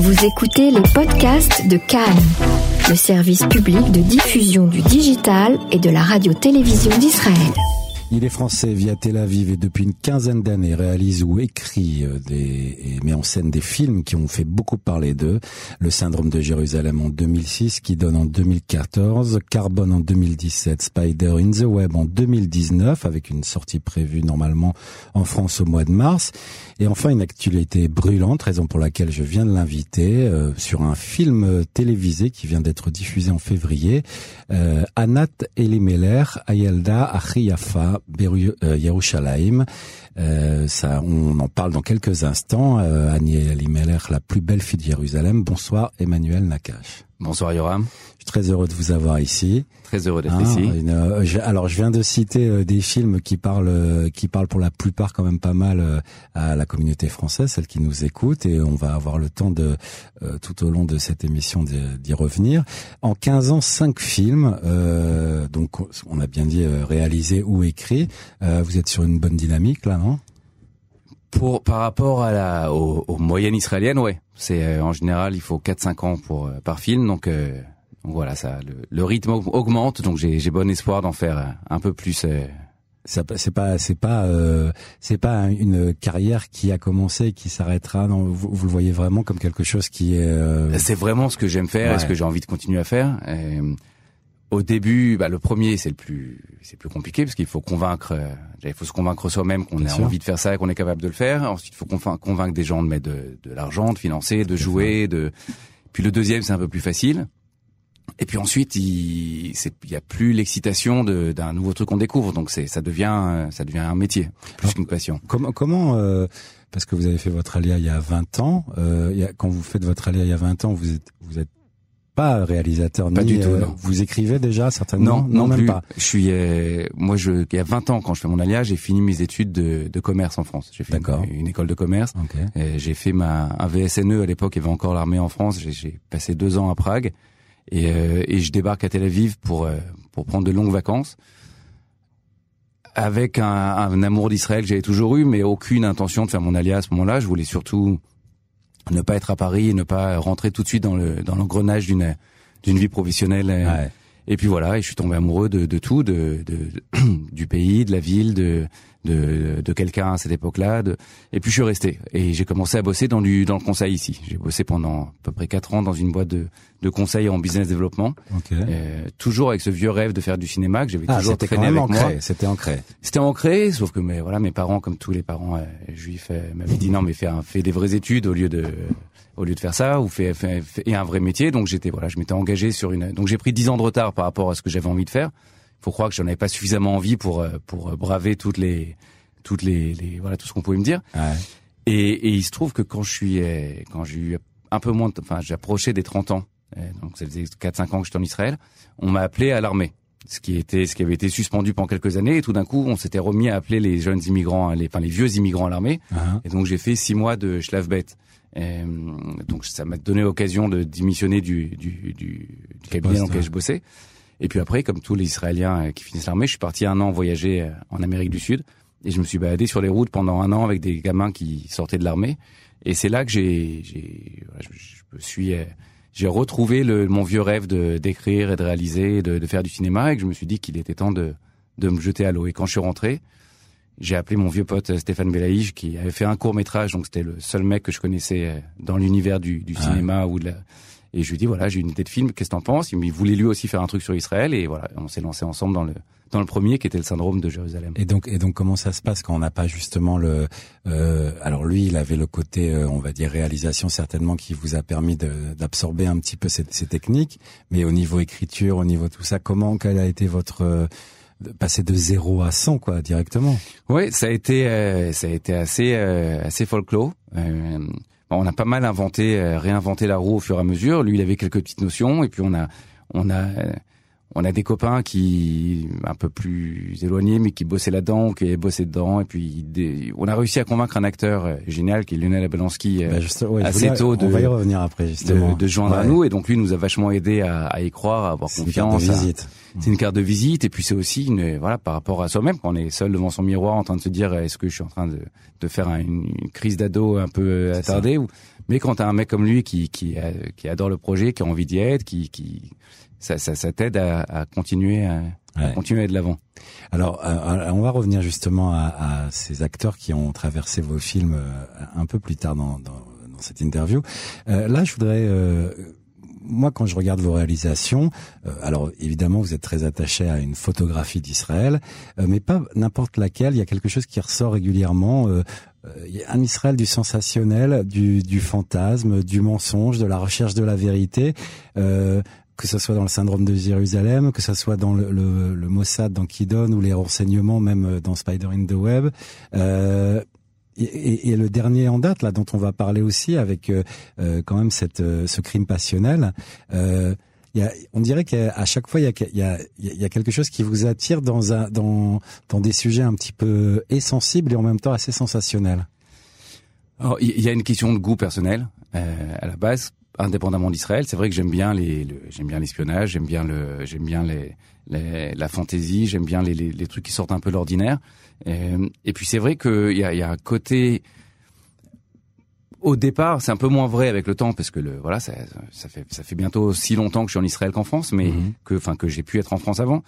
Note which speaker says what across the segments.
Speaker 1: Vous écoutez les podcasts de Cannes, le service public de diffusion du digital et de la radio-télévision d'Israël.
Speaker 2: Il est français, via Tel Aviv et depuis une quinzaine d'années réalise ou écrit euh, des, et met en scène des films qui ont fait beaucoup parler d'eux. Le syndrome de Jérusalem en 2006, qui donne en 2014, Carbone en 2017, Spider in the Web en 2019, avec une sortie prévue normalement en France au mois de mars. Et enfin, une actualité brûlante, raison pour laquelle je viens de l'inviter, euh, sur un film télévisé qui vient d'être diffusé en février, euh, Anat Elimeler, Ayelda Achiyafa, Beru, euh, Yerushalayim. Euh, ça, on en parle dans quelques instants. Euh, Annie Elimelech, la plus belle fille de Jérusalem. Bonsoir Emmanuel Nakash.
Speaker 3: Bonsoir Yoram.
Speaker 2: Je suis très heureux de vous avoir ici.
Speaker 3: Très heureux d'être hein, ici.
Speaker 2: Une, euh, je, alors je viens de citer euh, des films qui parlent, euh, qui parlent pour la plupart quand même pas mal à la communauté française, celle qui nous écoute, et on va avoir le temps de tout au long de cette émission d'y revenir. En 15 ans, 5 films, donc on a bien dit réalisés ou écrits. vous êtes sur une bonne dynamique là, non?
Speaker 3: Pour par rapport à la aux, aux moyennes israéliennes, ouais. C'est en général il faut 4-5 ans pour par film, donc donc voilà, ça, le, rythme augmente, donc j'ai bon espoir d'en faire un peu plus. Euh.
Speaker 2: C'est pas, c'est pas, euh, c'est pas une carrière qui a commencé, qui s'arrêtera. Non, vous, vous, le voyez vraiment comme quelque chose qui est. Euh,
Speaker 3: c'est vraiment ce que j'aime faire et ce que j'ai envie de continuer à faire. Au début, bah, le premier, c'est le plus, c'est plus compliqué parce qu'il faut convaincre, il faut se convaincre soi-même qu'on a envie de faire ça et qu'on est capable de le faire. Ensuite, il faut convaincre des gens de mettre de, de l'argent, de financer, de jouer, de. Puis le deuxième, c'est un peu plus facile. Et puis ensuite, il n'y a plus l'excitation d'un nouveau truc qu'on découvre, donc c'est ça devient ça devient un métier plus qu'une passion.
Speaker 2: Comment comment euh, parce que vous avez fait votre alia il y a 20 ans, euh, il y a, quand vous faites votre alia il y a 20 ans, vous êtes vous êtes pas réalisateur
Speaker 3: pas
Speaker 2: ni,
Speaker 3: du tout.
Speaker 2: Euh,
Speaker 3: non.
Speaker 2: Vous écrivez déjà certainement?
Speaker 3: Non, non, même plus. pas. Je suis euh, moi je il y a 20 ans quand je fais mon alia, j'ai fini mes études de, de commerce en France. J'ai fait une, une, école de commerce. Okay. J'ai fait ma un VSNE à l'époque, il y avait encore l'armée en France. J'ai passé deux ans à Prague. Et, euh, et, je débarque à Tel Aviv pour euh, pour prendre de longues vacances avec un, un amour d'Israël que j'avais toujours eu, mais aucune intention de faire mon allié à ce moment-là. Je voulais surtout ne pas être à Paris et ne pas rentrer tout de suite dans le dans l'engrenage d'une d'une vie professionnelle. Ouais. Et puis voilà, et je suis tombé amoureux de, de tout, de, de, du pays, de la ville, de de, de quelqu'un à cette époque-là. De... Et puis je suis resté et j'ai commencé à bosser dans du dans le conseil ici. J'ai bossé pendant à peu près quatre ans dans une boîte de de conseil en business développement. Okay. Euh, toujours avec ce vieux rêve de faire du cinéma que j'avais
Speaker 2: ah,
Speaker 3: toujours traîné
Speaker 2: avec
Speaker 3: ancré, moi.
Speaker 2: C'était ancré.
Speaker 3: C'était ancré, sauf que mais voilà mes parents, comme tous les parents euh, juifs, euh, m'avaient dit non mais fais un, fais des vraies études au lieu de au lieu de faire ça ou fait, fait, fait un vrai métier. Donc j'étais voilà, je m'étais engagé sur une. Donc j'ai pris dix ans de retard par rapport à ce que j'avais envie de faire. Faut croire que j'en avais pas suffisamment envie pour pour braver toutes les toutes les, les voilà tout ce qu'on pouvait me dire.
Speaker 2: Ouais.
Speaker 3: Et, et, il se trouve que quand je suis quand j'ai eu un peu moins, de, enfin j'ai approché des 30 ans, donc ça faisait 4-5 ans que j'étais en Israël, on m'a appelé à l'armée ce qui était ce qui avait été suspendu pendant quelques années et tout d'un coup on s'était remis à appeler les jeunes immigrants les enfin les vieux immigrants à l'armée
Speaker 2: uh -huh.
Speaker 3: et donc j'ai fait six mois de schlavbet et, donc ça m'a donné l'occasion de démissionner du du, du, du cabinet dans lequel je bossais et puis après comme tous les Israéliens qui finissent l'armée je suis parti un an voyager en Amérique du Sud. Et je me suis baladé sur les routes pendant un an avec des gamins qui sortaient de l'armée. Et c'est là que j'ai j'ai je, me suis j'ai retrouvé le, mon vieux rêve de d'écrire et de réaliser, de, de, faire du cinéma, et que je me suis dit qu'il était temps de, de me jeter à l'eau. Et quand je suis rentré, j'ai appelé mon vieux pote Stéphane Belaïge, qui avait fait un court métrage, donc c'était le seul mec que je connaissais dans l'univers du, du cinéma ou de la... Et je lui dit voilà, j'ai une idée de film, qu'est-ce que t'en penses? Il voulait lui aussi faire un truc sur Israël, et voilà, on s'est lancé ensemble dans le dans le premier qui était le syndrome de Jérusalem.
Speaker 2: Et donc, et donc, comment ça se passe quand on n'a pas justement le euh, Alors lui, il avait le côté, euh, on va dire réalisation certainement qui vous a permis d'absorber un petit peu ces, ces, techniques, mais au niveau écriture, au niveau tout ça, comment quel a été votre euh, passer de 0 à 100 quoi directement?
Speaker 3: Oui, ça a été euh, ça a été assez assez folklore. On a pas mal inventé, réinventé la roue au fur et à mesure. Lui, il avait quelques petites notions, et puis on a on a on a des copains qui un peu plus éloignés mais qui bossaient là-dedans qui bossé dedans et puis des, on a réussi à convaincre un acteur euh, génial qui est Lionel Abelansky
Speaker 2: bah juste, ouais,
Speaker 3: assez tôt de
Speaker 2: on va y revenir après justement.
Speaker 3: de, de joindre ouais. à nous et donc lui nous a vachement aidé à, à y croire à avoir confiance
Speaker 2: une visite.
Speaker 3: C'est une carte de visite et puis c'est aussi une voilà par rapport à soi-même quand on est seul devant son miroir en train de se dire est-ce que je suis en train de, de faire une, une crise d'ado un peu attardée ou Mais quand t'as un mec comme lui qui qui, qui adore le projet, qui a envie d'y être, qui qui ça ça, ça t'aide à, à continuer à, continuer de l'avant.
Speaker 2: Alors, euh, on va revenir justement à, à, ces acteurs qui ont traversé vos films euh, un peu plus tard dans, dans, dans cette interview. Euh, là, je voudrais euh, moi, quand je regarde vos réalisations, euh, alors évidemment, vous êtes très attaché à une photographie d'Israël, euh, mais pas n'importe laquelle. Il y a quelque chose qui ressort régulièrement. Euh, il y a un Israël du sensationnel, du, du, fantasme, du mensonge, de la recherche de la vérité. Que ce soit dans le syndrome de Jérusalem, que ce soit dans le, le, le Mossad dans Kidon ou les renseignements même dans Spider in the Web. Euh, et, et, le dernier en date, là, dont on va parler aussi, avec euh, euh quand même cette, euh, ce crime passionnel, euh, y a, on dirait qu'à chaque fois, il y a, y, a, y a, quelque chose qui vous attire dans, un, dans, dans des sujets un petit peu insensibles et en même temps assez sensationnels.
Speaker 3: Il y a une question de goût personnel euh, à la base, indépendamment d'Israël. C'est vrai que j'aime bien les, j'aime bien l'espionnage, j'aime bien le, j'aime bien les, les, la fantaisie, j'aime bien les, les, trucs qui sortent un peu de l'ordinaire. Euh, et, puis c'est vrai qu'il y a, y a un côté au départ, c'est un peu moins vrai avec le temps parce que le voilà, ça, ça fait ça fait bientôt si longtemps que je suis en Israël qu'en France, mais mhm. que enfin que j'ai pu être en France avant.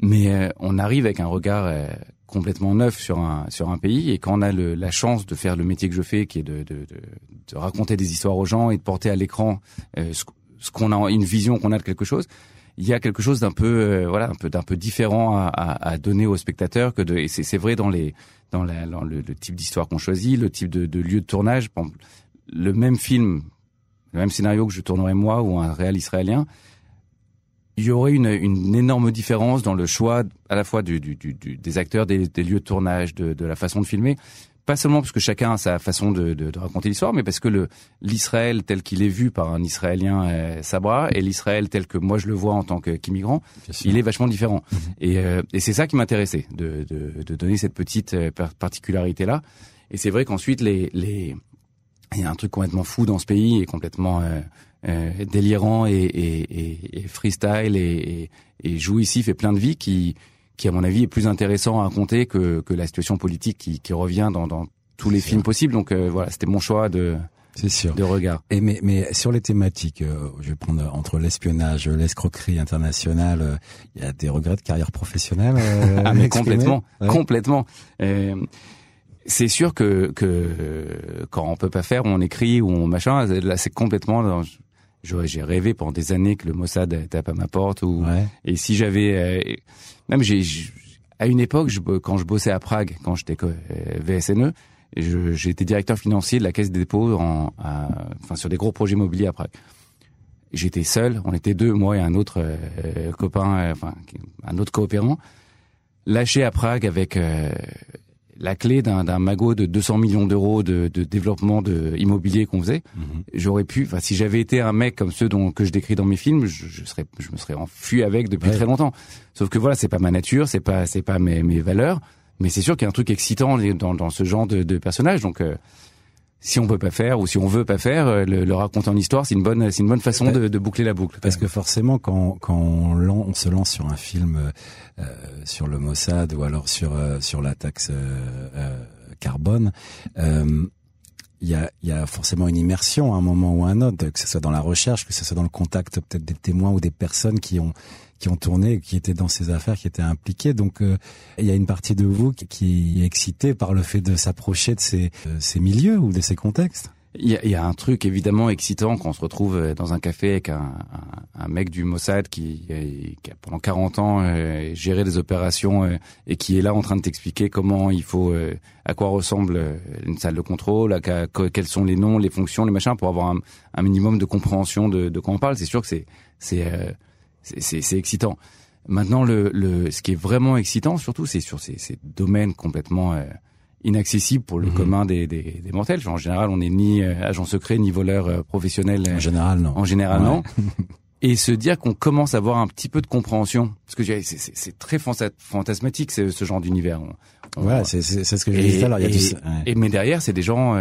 Speaker 3: Mais euh, on arrive avec un regard euh, complètement neuf sur un sur un pays. Et quand on a le, la chance de faire le métier que je fais, qui est de de, de, de raconter des histoires aux gens et de porter à l'écran ce, ce qu'on a une vision qu'on a de quelque chose, il y a quelque chose d'un peu euh, voilà un peu d'un peu différent à, à, à, donner aux spectateurs que de et c'est vrai dans les dans, la, dans le, le, type d'histoire qu'on choisit le type de, de, lieu de tournage. Le même film le même scénario que je tournerais moi ou un réel israélien il y aurait une, une énorme différence dans le choix à la fois du, du, du, des acteurs, des, des, lieux de tournage, de, de la façon de filmer pas seulement parce que chacun a sa façon de, de, de raconter l'histoire, mais parce que le l'Israël tel qu'il est vu par un Israélien euh, Sabra et l'Israël tel que moi je le vois en tant qu'immigrant, il est vachement différent. Mhm. Et, euh, et c'est ça qui m'intéressait, de, de, de, donner cette petite euh, particularité là. Et c'est vrai qu'ensuite les les il y a un truc complètement fou dans ce pays et complètement euh délirant et, et, et, freestyle et, et, jouissif et plein de vie qui qui à mon avis est plus intéressant à raconter que, que la situation politique qui, qui revient dans, dans tous les films possibles. Donc euh, voilà, c'était mon choix de
Speaker 2: c'est sûr.
Speaker 3: De regard.
Speaker 2: Et mais, mais sur les thématiques, euh, je vais prendre entre l'espionnage, l'escroquerie internationale, euh, il y a des regrets de carrière professionnelle.
Speaker 3: ah mais complètement, complètement. c'est sûr que que quand on peut pas faire, on écrit ou on machin. Là, c'est complètement j'ai rêvé pendant des années que le Mossad tape à ma porte ou et si j'avais euh, même j'ai à une époque je, quand je bossais à Prague quand j'étais euh, VSNE j'étais directeur financier de la caisse des dépôts en enfin sur des gros projets immobiliers à Prague. J'étais seul on était deux moi et un autre euh, copain enfin un autre coopérant lâché à Prague avec la clé d'un magot de 200 millions d'euros de, de, développement de immobilier qu'on faisait, mhm. j'aurais pu, enfin si j'avais été un mec comme ceux dont que je décris dans mes films, je, je serais, je me serais enfui avec depuis très longtemps. Sauf que voilà, c'est pas ma nature, c'est pas, c'est pas mes, mes valeurs, mais c'est sûr qu'il y a un truc excitant dans, dans ce genre de, de personnage. Donc euh, si on peut pas faire ou si on veut pas faire, euh, le, le raconter en histoire, c'est une bonne, c'est une bonne façon de, de, boucler la boucle.
Speaker 2: Parce que forcément, quand, quand on, on, se lance sur un film euh, sur le Mossad ou alors sur euh, sur la taxe euh, carbone, il y a, y a forcément une immersion à un moment ou à un autre, que ce soit dans la recherche, que ce soit dans le contact peut-être des témoins ou des personnes qui ont qui ont tourné, qui étaient dans ces affaires, qui étaient impliqués. Donc euh, il y a une partie de vous qui, est excitée par le fait de s'approcher de ces, ces milieux ou de ces contextes.
Speaker 3: Il y, a, y a, un truc évidemment excitant quand on se retrouve euh, dans un café avec un, un, un mec du Mossad qui, qui, a pendant 40 ans euh, géré des opérations euh, et qui est là en train de t'expliquer comment il faut, à quoi ressemble une salle de contrôle, à, quels sont les noms, les fonctions, les machins, pour avoir un, un minimum de compréhension de, de quoi on parle. C'est sûr que c'est c'est c'est excitant. Maintenant, le, le, ce qui est vraiment excitant, surtout, c'est sur ces, ces, domaines complètement euh, inaccessibles pour le mhm. commun des, des, des, mortels. En général, on n'est ni euh, agent secret ni voleur euh, professionnel.
Speaker 2: En général, non.
Speaker 3: En général, non. Et se dire qu'on commence à avoir un petit peu de compréhension, parce que c'est très fantasmatique ce, ce genre d'univers.
Speaker 2: Ouais, c'est ce que j'ai dit tout à l'heure.
Speaker 3: Et, mais derrière, c'est des gens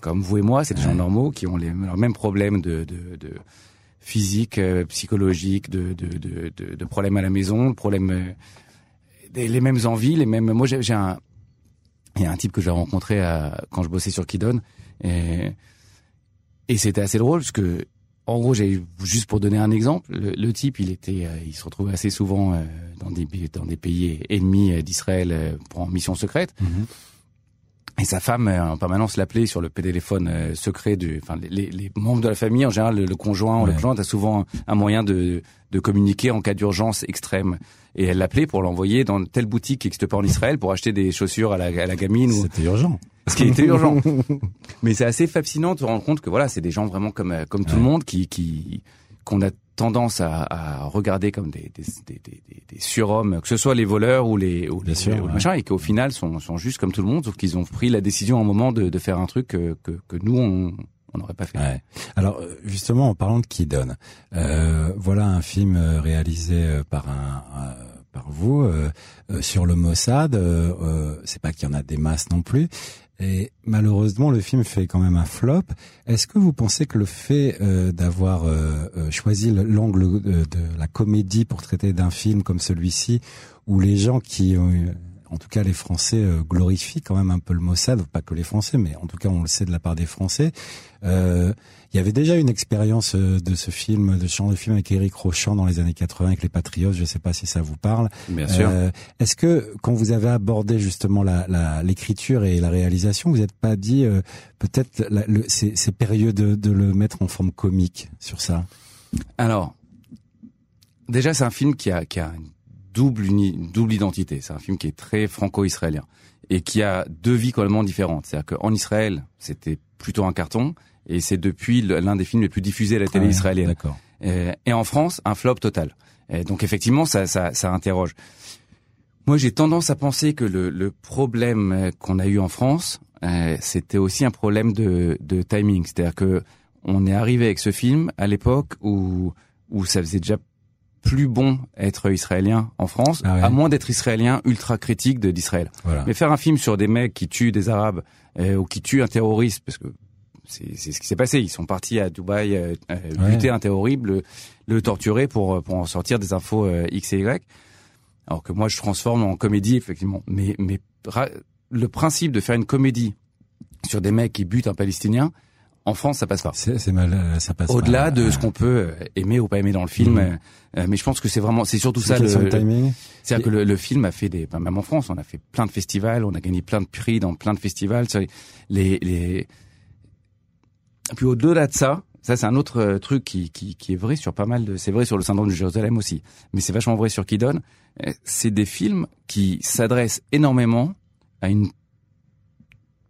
Speaker 3: comme vous et moi, c'est des gens normaux qui ont les, leurs mêmes problèmes de, de, de physique, euh, psychologique, de, de, de, de, de problèmes à la maison, de problèmes, euh, les mêmes envies, les mêmes. Moi, j'ai un, il y a un type que j'ai rencontré à, quand je bossais sur Kidon, et et c'était assez drôle parce que en gros, j'ai juste pour donner un exemple, le, type, il était, euh, il se retrouvait assez souvent euh, dans des pays ennemis euh, d'Israël pour en mission secrète. Mhm. Et sa femme en permanence l'appelait sur le téléphone secret du, enfin les, les, membres de la famille en général, le, conjoint ou le conjoint a souvent un moyen de de communiquer en cas d'urgence extrême. Et elle l'appelait pour l'envoyer dans telle boutique qui n'existe pas en Israël pour acheter des chaussures à la, à la gamine.
Speaker 2: C'était urgent.
Speaker 3: Ce qui était urgent. Mais c'est assez fascinant de se rendre compte que voilà, c'est des gens vraiment comme euh, comme tout le monde qui qui qu'on a tendance à, à, regarder comme des, des, des, des, des surhommes, que ce soit les voleurs ou les, ou les, sûr, et qu'au final sont, sont juste comme tout le monde, sauf qu'ils ont pris la décision à un moment de, de faire un truc que, que, que nous on on n'aurait pas fait.
Speaker 2: Ouais. Alors euh, justement, en parlant de qui donne, euh, voilà un film réalisé par un, un par vous euh, sur le Mossad. Euh, c'est pas qu'il y en a des masses non plus, et malheureusement, le film fait quand même un flop. Est-ce que vous pensez que le fait euh, d'avoir euh, euh, choisi l'angle de, la comédie pour traiter d'un film comme celui-ci, où les gens qui ont en tout cas les Français euh, glorifient quand même un peu le Mossad, pas que les Français, mais en tout cas on le sait de la part des Français. Euh, il y avait déjà une expérience euh, de ce film, de ce genre de film avec Éric Rochant dans les années 80 avec les Patriotes. Je ne sais pas si ça vous parle.
Speaker 3: Bien sûr.
Speaker 2: Est-ce que quand vous avez abordé justement l'écriture la, et la réalisation, vous n'êtes pas dit peut-être c'est périlleux de, de le mettre en forme comique sur ça?
Speaker 3: Alors, déjà c'est un film qui a, qui a double, double identité. C'est un film qui est très franco-israélien et qui a deux vies complètement différentes. C'est-à-dire qu'en Israël, c'était plutôt un carton et c'est depuis l'un des films les plus diffusés à la télé israélienne. Et, en France, un flop total. Et donc effectivement, ça, ça, ça interroge. Moi, j'ai tendance à penser que le, le problème euh, qu'on a eu en France, euh, c'était aussi un problème de, de timing. C'est-à-dire que on est arrivé avec ce film à l'époque où où ça faisait déjà plus bon être israélien en France, ah à moins d'être israélien ultra critique d'Israël. Mais faire un film sur des mecs qui tuent des Arabes euh, ou qui tuent un terroriste, parce que c'est ce qui s'est passé. Ils sont partis à Dubaï euh, euh buter un terroriste, le, torturer pour pour en sortir des infos euh, X et Y. Alors que moi, je transforme en comédie effectivement. Mais mais le principe de faire une comédie sur des mecs qui butent un Palestinien, en France, ça passe pas.
Speaker 2: C'est mal, euh, ça passe.
Speaker 3: Au-delà de ce qu'on peut euh, aimer ou pas aimer dans le film, mhm. euh, mais je pense que c'est vraiment, c'est surtout ça
Speaker 2: le, timing?
Speaker 3: C'est-à-dire que le, film a fait des, même en France, on a fait plein de festivals, on a gagné plein de prix dans plein de festivals. Les, les, puis au-delà de ça, ça c'est un autre truc qui, qui, qui est vrai sur pas mal de, c'est vrai sur le syndrome de Jérusalem aussi, mais c'est vachement vrai sur Kidon. C'est des films qui s'adressent énormément à une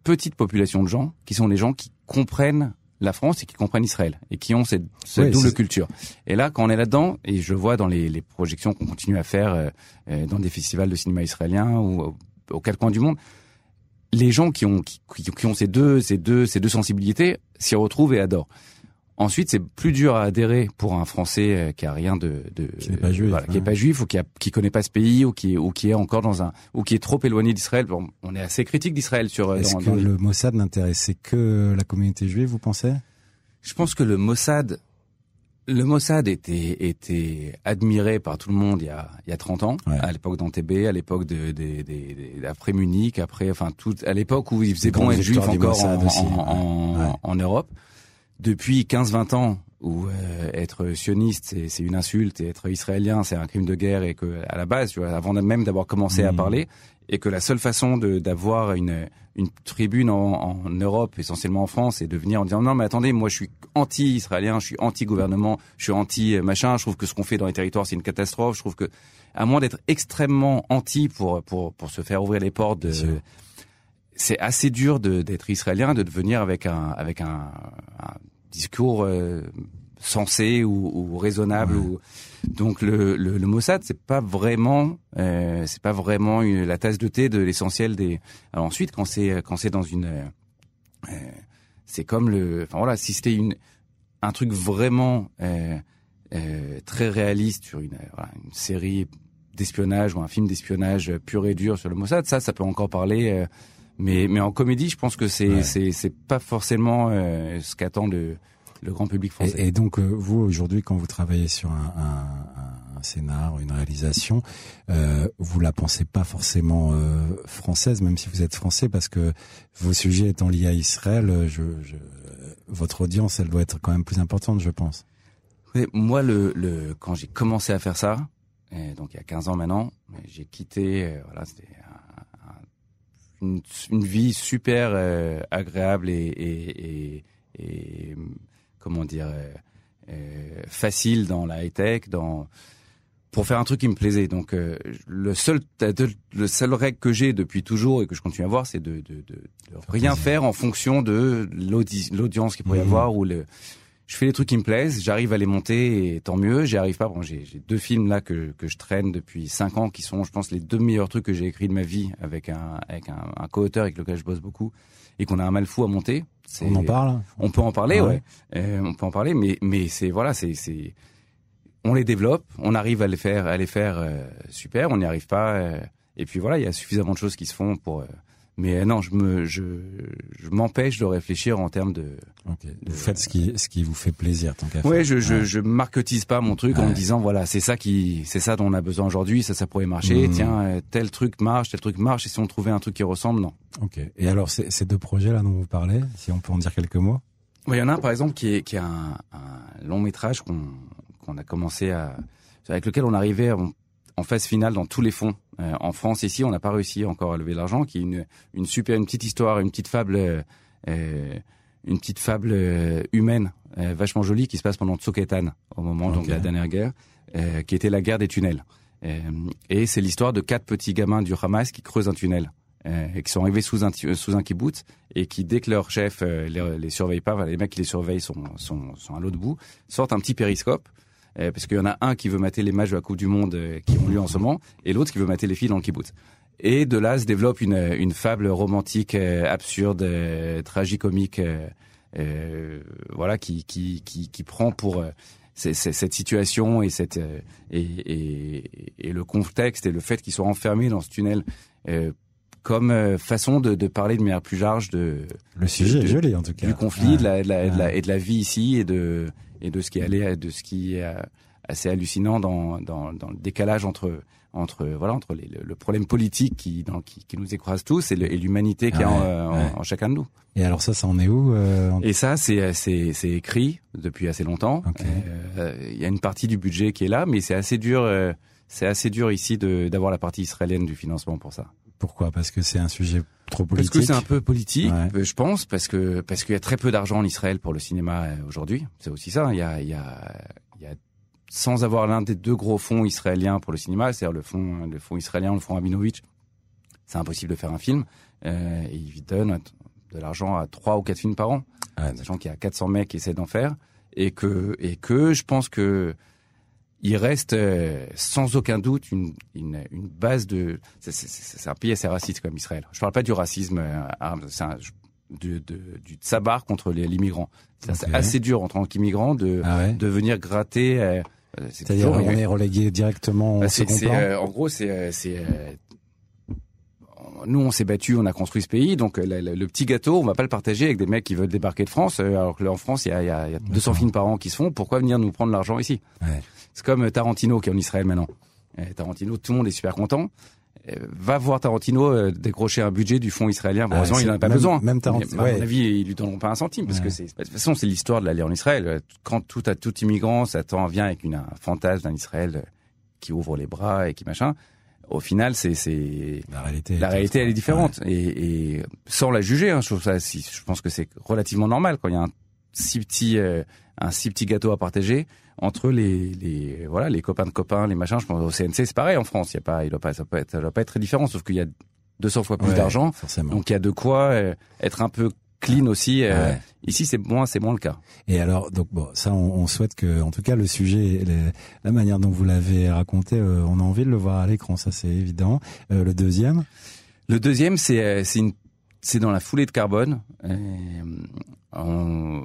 Speaker 3: petite population de gens qui sont les gens qui comprennent la France et qui comprennent Israël et qui ont cette, double culture. Et là, quand on est là-dedans, et je vois dans les, les projections qu'on continue à faire euh, euh, dans des festivals de cinéma israélien ou aux quatre coins du monde, les gens qui ont qui, qui ont ces deux ces deux ces deux sensibilités s'y retrouvent et adorent. Ensuite, c'est plus dur à adhérer pour un Français euh, qui a rien de, de
Speaker 2: qui n'est pas juif,
Speaker 3: voilà, qui est pas juif ou qui a, qui connaît pas ce pays ou qui est ou qui est encore dans un ou qui est trop éloigné d'Israël. Bon, on est assez critique d'Israël sur.
Speaker 2: Euh, Est-ce que le Mossad n'intéressait que la communauté juive, vous pensez?
Speaker 3: Je pense que le Mossad, le Mossad était était admiré par tout le monde il y a il y a 30 ans, à l'époque d'Antébé, à l'époque de, de, de, après Munich, après enfin tout à l'époque où il faisait bon être juif encore en, en, en, en Europe depuis 15-20 ans où euh, être sioniste c'est une insulte et être israélien c'est un crime de guerre et que à la base tu vois, avant même d'avoir commencé à mmh. parler et que la seule façon d'avoir une une tribune en, en, Europe essentiellement en France et de venir en disant non mais attendez moi je suis anti-israélien je suis anti-gouvernement je suis anti machin je trouve que ce qu'on fait dans les territoires c'est une catastrophe je trouve que à moins d'être extrêmement anti pour pour pour se faire ouvrir les portes de c'est assez dur d'être israélien, de devenir avec un avec un, un discours euh, sensé ou, ou raisonnable. Ou... Donc le, le, le, Mossad, c'est pas vraiment euh, c'est pas vraiment une, la tasse de thé de l'essentiel des. Alors ensuite, quand c'est quand c'est dans une euh, c'est comme le. Enfin voilà, si c'était une un truc vraiment très réaliste sur une, voilà, une série d'espionnage ou un film d'espionnage pur et dur sur le Mossad, ça, ça peut encore parler mais, mais en comédie, je pense que c'est c'est c'est pas forcément euh, ce qu'attend le, le grand public français.
Speaker 2: Et, donc, euh, vous, aujourd'hui, quand vous travaillez sur un, un, un scénar, une réalisation. Euh, vous la pensez pas forcément euh, française, même si vous êtes français, parce que vos sujets étant liés à Israël, je, je, votre audience, elle doit être quand même plus importante, je pense.
Speaker 3: moi, le, le quand j'ai commencé à faire ça, donc il y a 15 ans maintenant, j'ai quitté, voilà, c'était une, une, vie super euh, agréable et, et, et, et, comment dire euh, facile dans la high tech, dans pour faire un truc qui me plaisait. Donc le seul le seul règle que j'ai depuis toujours et que je continue à avoir, c'est de, de, de, de rien faire en fonction de l'audience qu'il pourrait y mmh. avoir ou le je fais les trucs qui me plaisent, j'arrive à les monter et tant mieux. J'y arrive pas. Bon, j'ai deux films là que, que je traîne depuis cinq ans qui sont, je pense, les deux meilleurs trucs que j'ai écrits de ma vie avec un avec un, un co-auteur avec lequel je bosse beaucoup et qu'on a un mal fou à monter.
Speaker 2: On en parle.
Speaker 3: On peut en parler, ouais. Euh, on peut en parler, mais mais c'est voilà, c'est c'est on les développe, on arrive à les faire à les faire euh, super, on n'y arrive pas. Euh, et puis voilà, il y a suffisamment de choses qui se font pour mais euh, non, je me, je, je m'empêche de réfléchir en termes de.
Speaker 2: Vous faites ce qui, ce qui vous fait plaisir, tant qu'à
Speaker 3: ouais, Je, je, je marketise pas mon truc en me disant voilà, c'est ça qui, c'est ça dont on a besoin aujourd'hui, ça, ça pourrait marcher. Mmh. Tiens, euh, tel truc marche, tel truc marche. Et si on trouvait un truc qui ressemble, non.
Speaker 2: Ok. Et alors, ces deux projets là dont vous parlez, si on peut en dire quelques mots?
Speaker 3: Il y en a un par exemple qui est, qui a un, un long métrage qu'on, qu'on a commencé à, avec lequel on arrivait, en phase finale dans tous les fonds. Euh, en France, ici, on n'a pas réussi encore à lever l'argent, qui est une, une super, une petite histoire, une petite fable, euh, euh une petite fable humaine, vachement jolie, qui se passe pendant Tsoketan, au moment donc de la dernière guerre, qui était la guerre des tunnels. et c'est l'histoire de quatre petits gamins du Hamas qui creusent un tunnel. et qui sont arrivés sous un sous un kibbutz et qui dès que leur chef les, les surveille pas, les mecs qui les surveillent sont, sont, sont à l'autre bout, sortent un petit périscope euh, parce qu'il y en a un qui veut mater les matchs de la Coupe du Monde euh, qui ont lieu en ce moment, et l'autre qui veut mater les filles dans le kibbutz. Et de là se développe une, une fable romantique, euh, absurde, tragicomique, voilà, qui, qui, qui, qui prend pour cette situation et, cette, et, et, et, le contexte et le fait qu'ils soient enfermés dans ce tunnel comme façon de, de, parler de manière plus large de
Speaker 2: le sujet
Speaker 3: de,
Speaker 2: joli en tout cas
Speaker 3: du conflit de, la, de, la, de, la, et de la vie ici et de et de ce qui allait, de ce qui est assez hallucinant dans, dans, dans le décalage entre entre voilà entre les, le problème politique qui, dans, qui, qui nous écrase tous et l'humanité qui est en, en, chacun de nous.
Speaker 2: Et alors ça, ça en est où euh,
Speaker 3: Et ça, c'est écrit depuis assez longtemps. Euh, il y a une partie du budget qui est là, mais c'est assez dur. Euh, c'est assez dur ici d'avoir la partie israélienne du financement pour ça.
Speaker 2: Pourquoi? Parce que c'est un sujet trop politique.
Speaker 3: Parce que c'est un peu politique, je pense, parce que parce qu'il y a très peu d'argent en Israël pour le cinéma euh, aujourd'hui. C'est aussi ça. Il y a il y a il y a sans avoir l'un des deux gros fonds israéliens pour le cinéma, c'est-à-dire le fonds le fonds israélien, le fonds Abinovitch, c'est impossible de faire un film. Euh, et il donne de l'argent à trois ou quatre films par an, sachant qu'il y a 400 mecs qui essaient d'en faire, et que et que je pense que il reste euh, sans aucun doute une, une, une base de. C'est un pays assez raciste comme Israël. Je parle pas du racisme, euh, c'est du, de, du tsabar contre les, immigrants. C'est assez dur en tant qu'immigrant de, ah de venir gratter. Euh,
Speaker 2: C'est-à-dire on est relégué directement au bah, second plan.
Speaker 3: en gros, c'est nous, on s'est battu, on a construit ce pays, donc le, petit gâteau, on va pas le partager avec des mecs qui veulent débarquer de France, alors que en France, il y a, y a 200 films par an qui se font. Pourquoi venir nous prendre l'argent ici ouais. C'est comme Tarantino qui est en Israël maintenant. Tarantino, tout le monde est super content. Va voir Tarantino euh, décrocher un budget du fonds israélien. Bon, ah, il n'en a pas besoin.
Speaker 2: Même Tarantino.
Speaker 3: À mon avis, ils lui donneront pas un centime parce que c'est. De toute façon, c'est l'histoire de l'aller en Israël. Quand tout à tout immigrant, ça vient avec une, un fantasme d'un Israël euh, qui ouvre les bras et qui machin. Au final, c'est c'est
Speaker 2: la réalité.
Speaker 3: La réalité, elle est différente et, et, sans la juger. Hein, je trouve ça. Si, je pense que c'est relativement normal quand il y a un si petit euh, un si petit gâteau à partager entre les, les voilà les copains de copains, les machins. Je pense au CNC c'est pareil en France. Il y a pas, il doit pas, ça peut être, ça doit pas être très différent, sauf qu'il y a 200 fois plus d'argent. Donc il y a de quoi euh, être un peu clean aussi. Euh, ici, c'est moins, c'est moins le cas.
Speaker 2: Et alors, donc bon, ça, on, on, souhaite que, en tout cas, le sujet, la manière dont vous l'avez raconté, euh, on a envie de le voir à l'écran, ça c'est évident. le deuxième?
Speaker 3: Le deuxième, c'est c'est une c'est dans la foulée de carbone. On,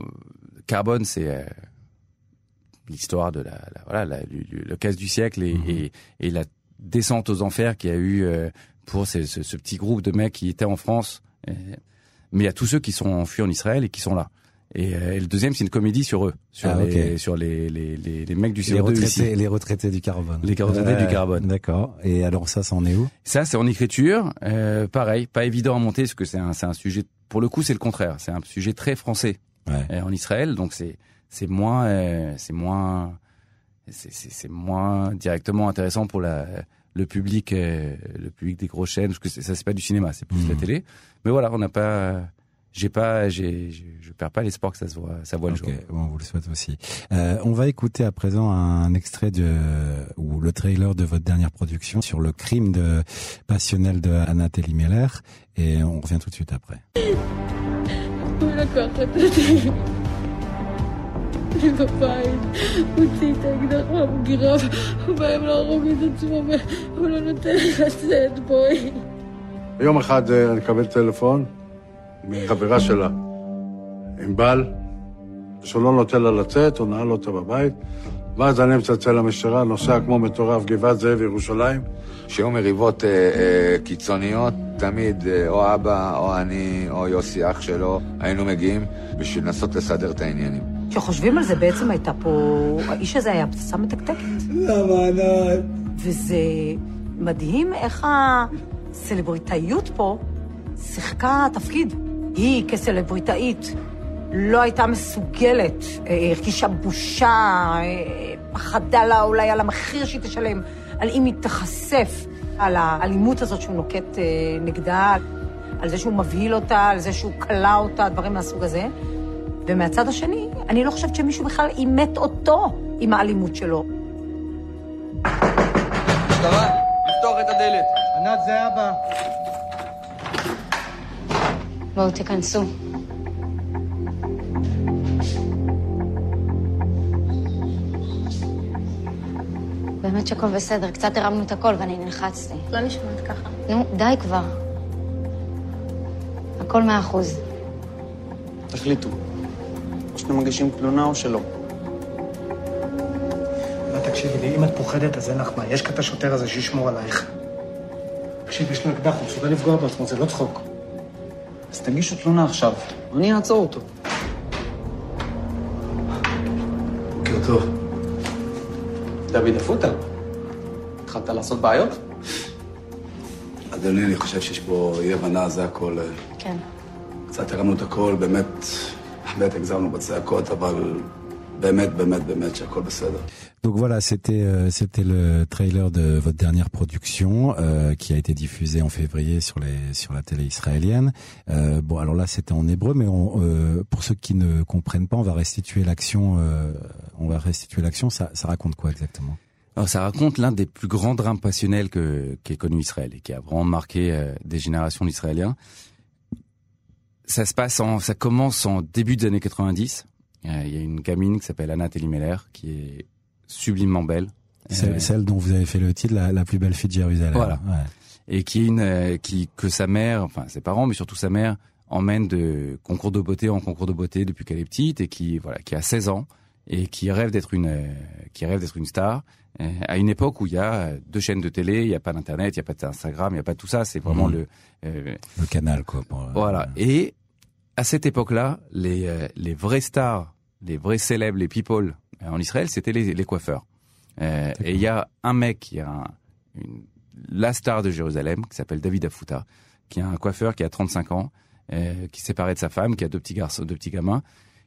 Speaker 3: carbone, c'est l'histoire de la, voilà la, le, casse du siècle et, mhm. et, et, la descente aux enfers qu'il y a eu euh, pour ce, ce, ce, petit groupe de mecs qui étaient en France. Mais il y a tous ceux qui sont enfuis en Israël et qui sont là. Et, le deuxième, c'est une comédie sur eux, sur
Speaker 2: ah,
Speaker 3: les sur les, les, les, les mecs du CO2
Speaker 2: les retraités, les retraités du carbone.
Speaker 3: Les retraités du carbone.
Speaker 2: D'accord. Et alors ça, ça en est où?
Speaker 3: Ça, c'est en écriture. pareil, pas évident à monter parce que c'est un sujet. Pour le coup, c'est le contraire. C'est un sujet très français en Israël, donc c'est c'est moins c'est moins c'est moins directement intéressant pour la le public, le public des grosses chaînes, parce que ça c'est pas du cinéma, c'est plus de la mmh. télé. Mais voilà, on n'a pas, j'ai pas, j'ai, je perds pas l'espoir que ça se voit, ça voit le jour.
Speaker 2: Bon, on vous le souhaite aussi. Euh, on va écouter à présent un extrait de ou le trailer de votre dernière production sur le crime de passionnel de Anna Meller et on revient tout de suite après. בבית, הוציא את האקדח מהמגירה ובהם להרוג את עצמו והוא לא נותן לי לצאת, בואי. יום אחד אני מקבל טלפון מחברה שלה, ענבל, שהוא לא נותן לה לצאת, הוא נעל אותה בבית, ואז אני מצלצל למשטרה, נוסע כמו מטורף, גבעת זאב, ירושלים.
Speaker 4: כשהיו מריבות אה, אה, קיצוניות, תמיד אה, או אבא, או אני, או יוסי אח שלו, היינו מגיעים בשביל לנסות לסדר את העניינים.
Speaker 5: כשחושבים על זה, בעצם הייתה פה... האיש הזה היה פצצה מתקתקת. למה ענת? וזה מדהים איך הסלבריטאיות פה שיחקה תפקיד. היא כסלבריטאית לא הייתה מסוגלת, אה, הרגישה בושה, אה, פחדה לה אולי על המחיר שהיא תשלם, על אם היא תיחשף, על האלימות הזאת שהוא נוקט אה, נגדה, על זה שהוא מבהיל אותה, על זה שהוא כלא אותה, דברים מהסוג הזה. ומהצד השני, אני לא חושבת שמישהו בכלל אימת אותו עם האלימות שלו.
Speaker 6: משטרה, לפתוח את הדלת.
Speaker 7: ענת, זה אבא.
Speaker 8: בואו תיכנסו. באמת שהכל בסדר, קצת הרמנו את הכל ואני נלחצתי.
Speaker 9: לא נשמעת ככה.
Speaker 8: נו, די כבר. הכל מאה אחוז.
Speaker 6: תחליטו. שאתם מגישים תלונה או שלא.
Speaker 7: לא, תקשיבי לי, אם את פוחדת, אז אין לך מה. יש כאן את השוטר הזה שישמור עלייך. תקשיב, יש לו אקדח, הוא מסוגל לפגוע בעצמו, זה לא צחוק.
Speaker 6: אז תגישו תלונה עכשיו, אני אעצור אותו.
Speaker 7: בוקר טוב.
Speaker 6: דוד עפוטה, התחלת לעשות בעיות?
Speaker 10: אדוני, אני חושב שיש פה אי-הבנה, זה הכל.
Speaker 8: כן.
Speaker 10: קצת הרמנו את הכל, באמת באמת הגזמנו בצעקות, אבל באמת, באמת, באמת שהכל בסדר.
Speaker 2: Donc voilà, c'était euh, c'était le trailer de votre dernière production euh, qui a été diffusé en février sur les sur la télé israélienne. Euh, bon, alors là c'était en hébreu, mais on, euh, pour ceux qui ne comprennent pas, on va restituer l'action. Euh, on va restituer l'action. Ça, ça raconte quoi exactement
Speaker 3: alors, ça raconte l'un des plus grands drames passionnels que qu'ait connu Israël et qui a vraiment marqué euh, des générations d'Israéliens ça se passe en, ça commence en début des années 90. Euh, il y a une gamine qui s'appelle Anna Tellimeller qui est sublimement belle.
Speaker 2: C'est euh, celle dont vous avez fait le titre, la, la plus belle fille de Jérusalem.
Speaker 3: Voilà. Et qui est une, euh, qui que sa mère, enfin ses parents, mais surtout sa mère, emmène de concours de beauté en concours de beauté depuis qu'elle est petite et qui voilà, qui a 16 ans et qui rêve d'être une, qui rêve d'être une star. à une époque où il y a deux chaînes de télé, il n'y a pas d'internet, il n'y a pas d'Instagram, il n'y a pas tout ça. C'est vraiment mmh. le
Speaker 2: le canal quoi.
Speaker 3: voilà. Et à cette époque-là, les, euh, les vrais stars, les vrais célèbres, les people euh, en Israël, c'était les, les, coiffeurs. Euh, et il y a un mec, il y a un, une, la star de Jérusalem, qui s'appelle David Afouta, qui est un coiffeur qui a 35 ans, euh, qui s'est séparé de sa femme, qui a deux petits garçons, deux petits gamins,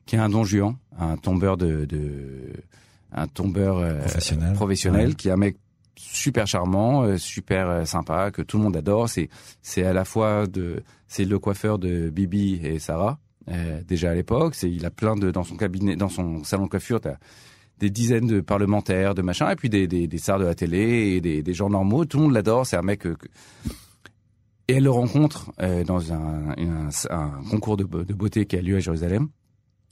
Speaker 3: qui est un don Juan, un tombeur de, de un tombeur euh,
Speaker 2: professionnel,
Speaker 3: professionnel qui est un mec super charmant, euh, super euh, sympa, que tout le monde adore. C'est c'est à la fois de c'est le coiffeur de Bibi et Sarah euh, déjà à l'époque. C'est il a plein de dans son cabinet, dans son salon de coiffure, t'as des dizaines de parlementaires, de machins, et puis des des, des stars de la télé et des, des gens normaux. Tout le monde l'adore. C'est un mec que, et elle le rencontre dans un, un, concours de, de, beauté qui a lieu à Jérusalem,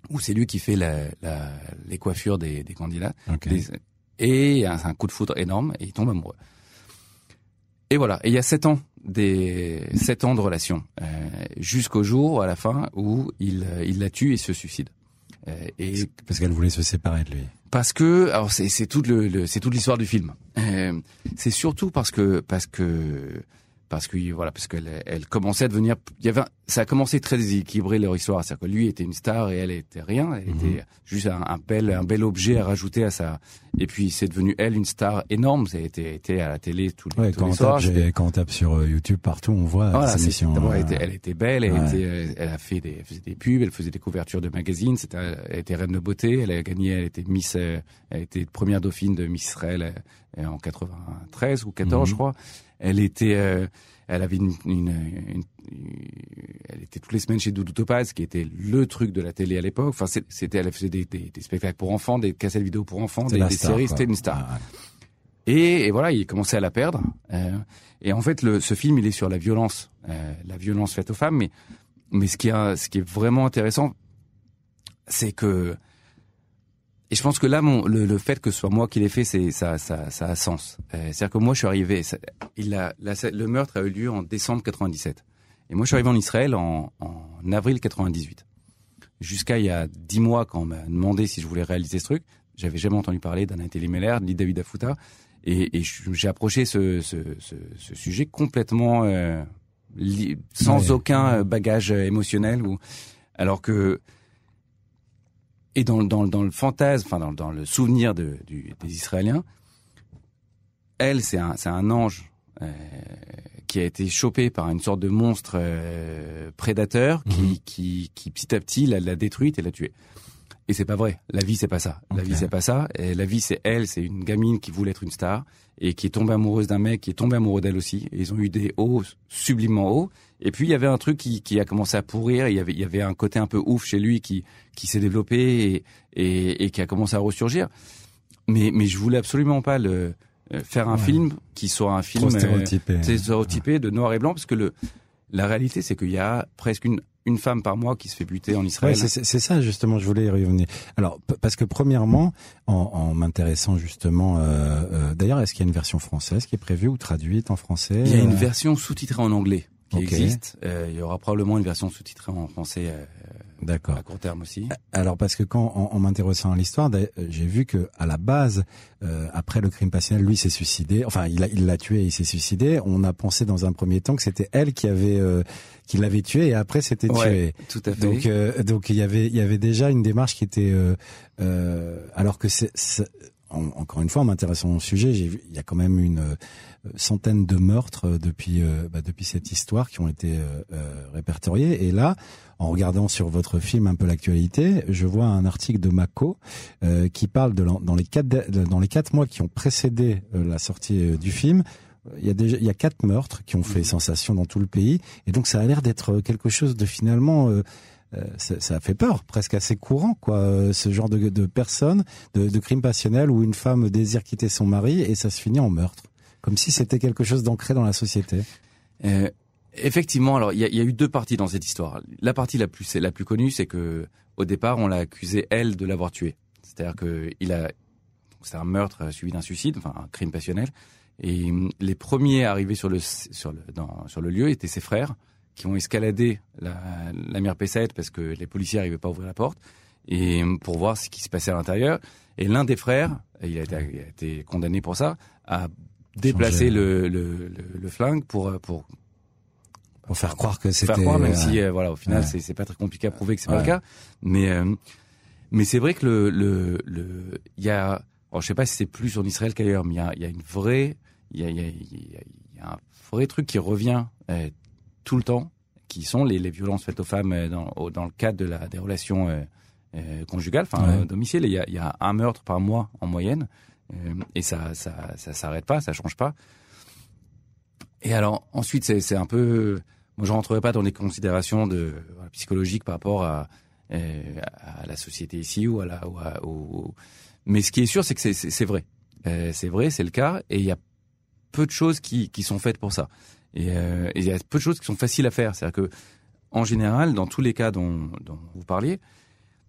Speaker 3: où c'est lui qui fait la, la, les coiffures des, des candidats. Et un, un coup de foudre énorme et il tombe amoureux. Et voilà. Et il y a sept ans des sept ans de relation euh, jusqu'au jour à la fin où il il la tue et se suicide.
Speaker 2: Euh, et parce qu'elle voulait se séparer de lui.
Speaker 3: Parce que alors c'est c'est toute le, c'est toute l'histoire du film. Euh, c'est surtout parce que parce que parce que voilà parce qu'elle elle commençait à devenir il y avait ça a commencé très déséquilibré leur histoire. C'est-à-dire que lui était une star et elle était rien. Elle était
Speaker 2: Mhm.
Speaker 3: juste un, un bel, un bel objet à rajouter à ça. Et puis c'est devenu elle une star énorme. Ça a été, été à la télé tous, les-
Speaker 2: Ouais,
Speaker 3: tous
Speaker 2: quand,
Speaker 3: les
Speaker 2: on
Speaker 3: soirs.
Speaker 2: tape, quand on tape sur euh, YouTube partout, on voit
Speaker 3: Voilà, d'abord, elle,
Speaker 2: euh,
Speaker 3: était, elle était belle, elle,
Speaker 2: Ouais.
Speaker 3: était, euh, elle a fait des, faisait des pubs, elle faisait des couvertures de magazines, c'était, elle était reine de beauté, elle a gagné, elle était Miss, elle était première dauphine de Miss Israël en 93 ou 14, je
Speaker 2: Mhm.
Speaker 3: crois. Elle était, euh, elle avait une, une, une- elle était toutes les semaines chez Doudou Topaz, qui était le truc de la télé à l'époque. Enfin, c'était, elle faisait des, des, des spectacles pour enfants, des cassettes vidéo pour enfants, des,
Speaker 2: la
Speaker 3: des
Speaker 2: star,
Speaker 3: séries, c'était une star.
Speaker 2: Ah, ouais.
Speaker 3: Et, et voilà, il commençait à la perdre. Euh, et en fait, le, ce film, il est sur la violence, euh, la violence faite aux femmes. Mais, mais ce qui est, ce qui est vraiment intéressant, c'est que, et je pense que là, mon, le, le fait que ce soit moi qui l'ai fait, c'est ça, ça, ça a sens. Euh, C'est-à-dire que moi, je suis arrivé. ça- il a, la- le meurtre a eu lieu en décembre 97. Et moi, je suis arrivé en Israël en, en avril 98. Jusqu'à il y a dix mois, quand on m'a demandé si je voulais réaliser ce truc, j'avais jamais entendu parler d'Anna Télémélaire, ni de David Afuta. Et, et j'ai approché ce, ce, ce, ce sujet complètement euh, li- sans
Speaker 2: Ouais.
Speaker 3: aucun euh, bagage euh, émotionnel. Ou, alors que et dans, dans, dans le fantasme, enfin dans, dans le souvenir de, du, des Israéliens, elle c'est un, un ange euh, qui a été chopé par une sorte de monstre euh, prédateur qui,
Speaker 2: Mhm.
Speaker 3: qui, qui petit à petit l'a, l'a détruite et l'a tuée. Et c'est pas vrai. La vie c'est pas ça. La vie c'est pas ça. Et la vie c'est elle, c'est une gamine qui voulait être une star et qui est tombée amoureuse d'un mec qui est tombé amoureux d'elle aussi. Et ils ont eu des hauts sublimement hauts. Et puis il y avait un truc qui, qui a commencé à pourrir. Il y avait il y avait un côté un peu ouf chez lui qui qui s'est développé et, et, et qui a commencé à ressurgir. Mais mais je voulais absolument pas le faire un
Speaker 2: Ouais.
Speaker 3: film qui soit un film euh,
Speaker 2: stéréotypé.
Speaker 3: stéréotypé de noir et blanc parce que le la réalité c'est qu'il y a presque une une femme par mois qui se fait buter en Israël.
Speaker 2: c'est- ça justement, je voulais y revenir. Alors parce que premièrement, en, en m'intéressant justement, euh, euh, d'ailleurs, est-ce qu'il y a une version française qui est prévue ou traduite en français
Speaker 3: Il y a une
Speaker 2: Euh,
Speaker 3: version sous-titrée en anglais qui existe. Euh, il y aura probablement une version sous-titrée en français euh,
Speaker 2: D'accord.
Speaker 3: à court terme aussi.
Speaker 2: Alors parce que quand en, en m'intéressant à l'histoire, euh, j'ai vu que à la base, euh, après le crime passionnel, lui s'est suicidé. Enfin, il l'a il l'a tué, et il s'est suicidé. On a pensé dans un premier temps que c'était elle qui avait euh, qui l'avait tué et après c'était
Speaker 3: Ouais,
Speaker 2: tué.
Speaker 3: tout à fait.
Speaker 2: Donc euh, donc il y avait il y avait déjà une démarche qui était euh, euh, alors que c'est- en- encore une fois en m'intéressant au sujet, j'ai vu il y a quand même une euh, centaine de meurtres euh, depuis euh, bah, depuis cette histoire qui ont été répertoriés et là en regardant sur votre film un peu l'actualité, je vois un article de Mako euh, qui parle de l'an- dans les quatre dans les quatre mois qui ont précédé euh, la sortie euh, du film. Il y a déjà il y a quatre meurtres qui ont fait sensation dans tout le pays et donc ça a l'air d'être quelque chose de finalement ça, ça a fait peur, presque assez courant, quoi, euh, ce genre de, de personnes, de, de crimes passionnels où une femme désire quitter son mari et ça se finit en meurtre, comme si c'était quelque chose d'ancré dans la société.
Speaker 3: Euh, effectivement, alors il y y a eu deux parties dans cette histoire. La partie la plus la plus connue, c'est que au départ, on l'a accusé elle de l'avoir tué. C'est-à-dire que il a c'est un meurtre euh, suivi d'un suicide, enfin un crime passionnel. Et hum, les premiers arrivés sur le sur le sur le lieu étaient ses frères qui ont escaladé la, la mire P7 parce que les policiers n'arrivaient pas à ouvrir la porte et hum, pour voir ce qui se passait à l'intérieur. Et l'un des frères, il a, été, il a été condamné pour ça, a déplacé le, le, le, le flingue pour pour
Speaker 2: Pour faire croire que
Speaker 3: faire
Speaker 2: c'était.
Speaker 3: croire, même
Speaker 2: euh,
Speaker 3: si euh, voilà, au final,
Speaker 2: ouais.
Speaker 3: c'est pas très compliqué à prouver que c'est pas
Speaker 2: Ouais.
Speaker 3: le cas. Mais euh, mais c'est vrai que le le le il y a, alors, je sais pas si c'est plus en Israël qu'ailleurs, mais il y a il y a une vraie, il y a y y un vrai truc qui revient euh, tout le temps, qui sont les, les violences faites aux femmes euh, dans le cadre de la des relations euh, euh, conjugales, enfin
Speaker 2: Ouais.
Speaker 3: domicile. Il y a il y a un meurtre par mois en moyenne, et ça ça ça s'arrête pas, ça change pas. Et alors ensuite c'est un peu moi, je rentrerai pas dans des considérations de voilà, psychologiques par rapport à, à la société ici ou à la. Ou à- Mais ce qui est sûr, c'est que c'est- vrai. Euh, c'est vrai, c'est le cas, et il y a peu de choses qui, qui sont faites pour ça. Et euh, et il y a peu de choses qui sont faciles à faire. C'est-à-dire que, en général, dans tous les cas dont, dont vous parliez,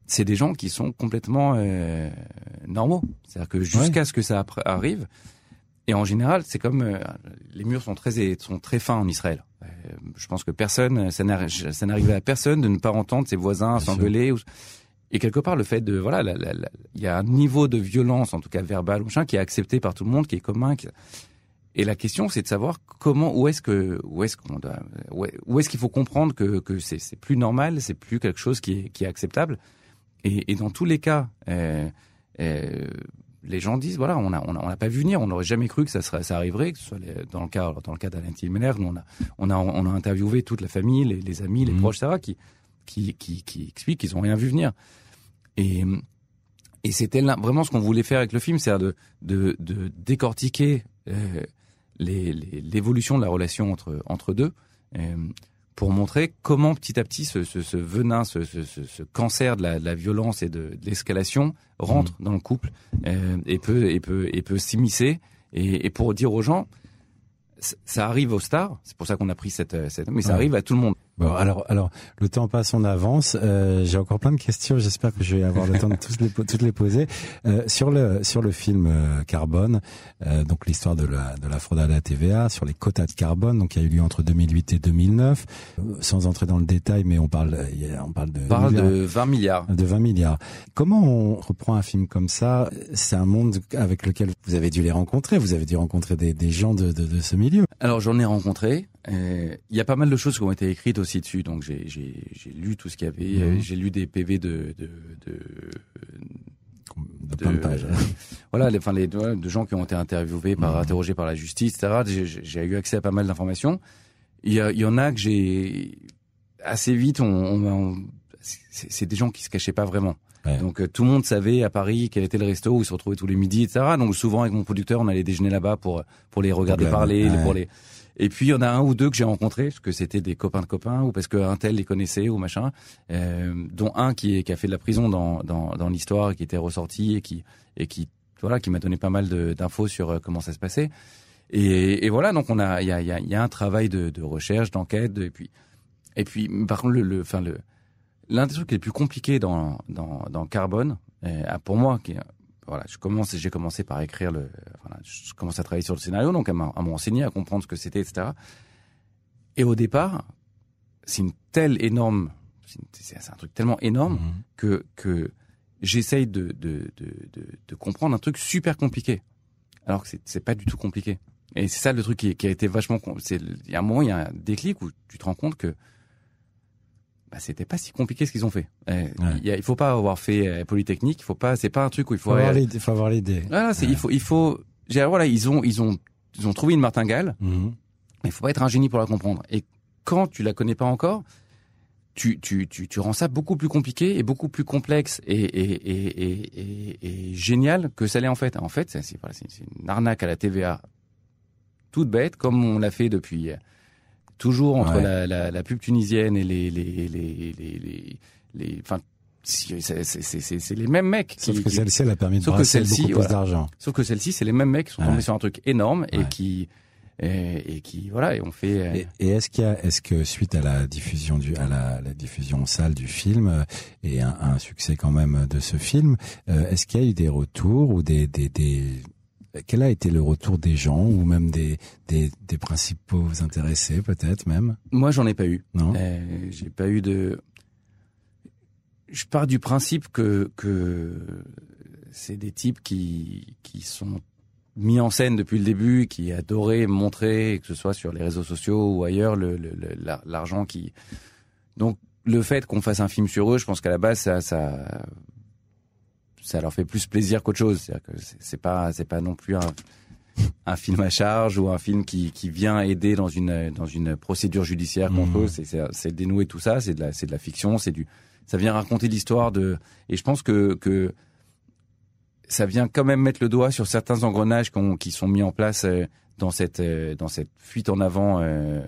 Speaker 3: c'est des gens qui sont complètement euh, normaux. C'est-à-dire que jusqu'à ce que ça arrive, et en général, c'est comme euh, les murs sont très sont très fins en Israël. Je pense que personne, ça n'arri- ça n'arrivait à personne de ne pas entendre ses voisins s'engueuler. ou- Et quelque part, le fait de voilà, il y a un niveau de violence, en tout cas verbal ou machin, qui est accepté par tout le monde, qui est commun. qui- et la question, c'est de savoir comment, où est-ce que, où est-ce qu'on doit, où est-ce qu'il faut comprendre que, que c'est, c'est plus normal, c'est plus quelque chose qui est, qui est acceptable. Et, et dans tous les cas, euh, euh, les gens disent voilà, on a, on a, on a pas vu venir, on n'aurait jamais cru que ça serait, ça arriverait, que ce soit les, dans le cas, dans le cas d'Alain nous on a, on a, on a interviewé toute la famille, les, les amis, les
Speaker 2: Mhm.
Speaker 3: proches, ça qui, qui, qui, qui expliquent qu'ils ont rien vu venir. Et, et c'était là- vraiment ce qu'on voulait faire avec le film, c'est de, de, de décortiquer euh, l'évolution de la relation entre, entre deux, euh, pour montrer comment petit à petit ce, ce, ce venin, ce, ce, ce, ce cancer de la, de la violence et de, de l'escalation rentre dans le couple euh, et peut, et peut, et peut s'immiscer. Et, et pour dire aux gens, ça arrive aux stars, c'est pour ça qu'on a pris cette, cette mais ça
Speaker 2: Ouais.
Speaker 3: arrive à tout le monde.
Speaker 2: Bon, alors, alors, le temps passe, on avance. Euh, J'ai encore plein de questions. J'espère que je vais avoir le temps de tous les, po- toutes les poser. Euh, sur le sur le film euh, Carbone, euh, donc l'histoire de la de la fraude à la TVA, sur les quotas de carbone, donc qui a eu lieu entre 2008 et 2009. Euh, sans entrer dans le détail, mais on parle il y a- on parle de
Speaker 3: On parle
Speaker 2: milliards.
Speaker 3: de 20 milliards.
Speaker 2: de 20 milliards. Comment on reprend un film comme ça? C'est un monde avec lequel vous avez dû les rencontrer. Vous avez dû rencontrer des, des gens de, de, de ce milieu.
Speaker 3: Alors j'en ai rencontré. Euh, Il y a pas mal de choses qui ont été écrites aussi dessus, donc j'ai lu tout ce qu'il y avait.
Speaker 2: Mhm.
Speaker 3: J'ai lu des PV de de de,
Speaker 2: De plein de pages.
Speaker 3: voilà, les, enfin les de gens qui ont été interviewés par
Speaker 2: Mhm.
Speaker 3: interrogés par la justice, etc. J'ai- eu accès à pas mal d'informations. Il y, a, il y en a que j'ai assez vite. On, on, c'est des gens qui se cachaient pas vraiment.
Speaker 2: Ouais.
Speaker 3: Donc euh, tout le monde savait à Paris quel était le resto où ils se retrouvaient tous les midis, etc. Donc souvent avec mon producteur, on allait déjeuner là-bas pour pour les regarder parler,
Speaker 2: ouais.
Speaker 3: pour les. Et puis il y en a un ou deux que j'ai rencontrés parce que c'était des copains de copains ou parce qu'un tel les connaissait ou machin. Euh, dont un qui, est, a fait de la prison dans dans, dans l'histoire, qui était ressorti et qui voilà qui m'a donné pas mal d'infos sur euh, comment ça se passait. Et, voilà donc on a il y a un travail de, recherche, d'enquête et puis et puis par contre le enfin l'un des trucs les plus compliqués dans dans dans Carbone euh, pour moi qui voilà je commence j'ai commencé par écrire le voilà je commence à travailler sur le scénario donc à m'en- à m'enseigner à comprendre ce que c'était etc et au départ c'est une telle énorme c'est un truc tellement énorme
Speaker 2: Mhm.
Speaker 3: que que j'essaye de de, de de de comprendre un truc super compliqué alors que c'est pas du tout compliqué et c'est ça le truc qui, qui a été vachement c'est il y a un moment il y a un déclic où tu te rends compte que bah, c'était pas si compliqué ce qu'ils ont fait. Il, y a- il faut pas avoir fait euh, Polytechnique, il faut pas, c'est pas un truc où il faut.
Speaker 2: Faut avoir l'idée. Faut avoir l'idée.
Speaker 3: voilà, c'est il faut, il faut. Voilà, ils ont, ils ont, ils ont trouvé une martingale.
Speaker 2: Mhm.
Speaker 3: Mais il faut pas être un génie pour la comprendre. Et quand tu la connais pas encore, tu, tu, tu, tu rends ça beaucoup plus compliqué et beaucoup plus complexe et, et, et, et, et, génial que ça l'est en fait. En fait, c'est voilà, une arnaque à la TVA toute bête, comme on l'a fait depuis toujours entre
Speaker 2: Ouais.
Speaker 3: la, la, la pub tunisienne et les les les les enfin c'est les mêmes mecs.
Speaker 2: Sauf
Speaker 3: qui-
Speaker 2: que
Speaker 3: qui-
Speaker 2: celle-ci, elle a permis de
Speaker 3: Sauf que
Speaker 2: brasser
Speaker 3: celle-ci,
Speaker 2: beaucoup plus
Speaker 3: voilà.
Speaker 2: d'argent.
Speaker 3: Sauf que celle-ci, c'est les mêmes mecs qui sont
Speaker 2: Ouais.
Speaker 3: tombés sur un truc énorme et
Speaker 2: Ouais.
Speaker 3: qui et, et qui voilà et on fait. euh,
Speaker 2: Et, et est-ce qu'il y a, est-ce que suite à la diffusion du, à la, la diffusion en salle du film euh, et un, un succès quand même de ce film, euh, est-ce qu'il y a eu des retours ou des, des, des, quel a été le retour des gens ou même des, des, des principaux intéressés peut-être même?
Speaker 3: Moi, j'en ai pas eu.
Speaker 2: Non.
Speaker 3: Euh, J'ai pas eu de. Je pars du principe que que c'est des types qui qui sont mis en scène depuis le début, qui adoraient montrer, que ce soit sur les réseaux sociaux ou ailleurs, le le- le- la- l'argent qui. Donc le fait qu'on fasse un film sur eux, je pense qu'à la base ça ça ça leur fait plus plaisir qu'autre chose. C'est-à-dire que c'est pas c'est pas non plus un un film à charge ou un film qui, qui vient aider dans une dans une procédure judiciaire contre
Speaker 2: Mhm.
Speaker 3: eux. C'est- dénouer tout ça. C'est de la c'est de la fiction. C'est du ça vient raconter l'histoire de et je pense que que ça vient quand même mettre le doigt sur certains engrenages qui sont mis en place euh, dans cette euh, dans cette fuite en avant. euh,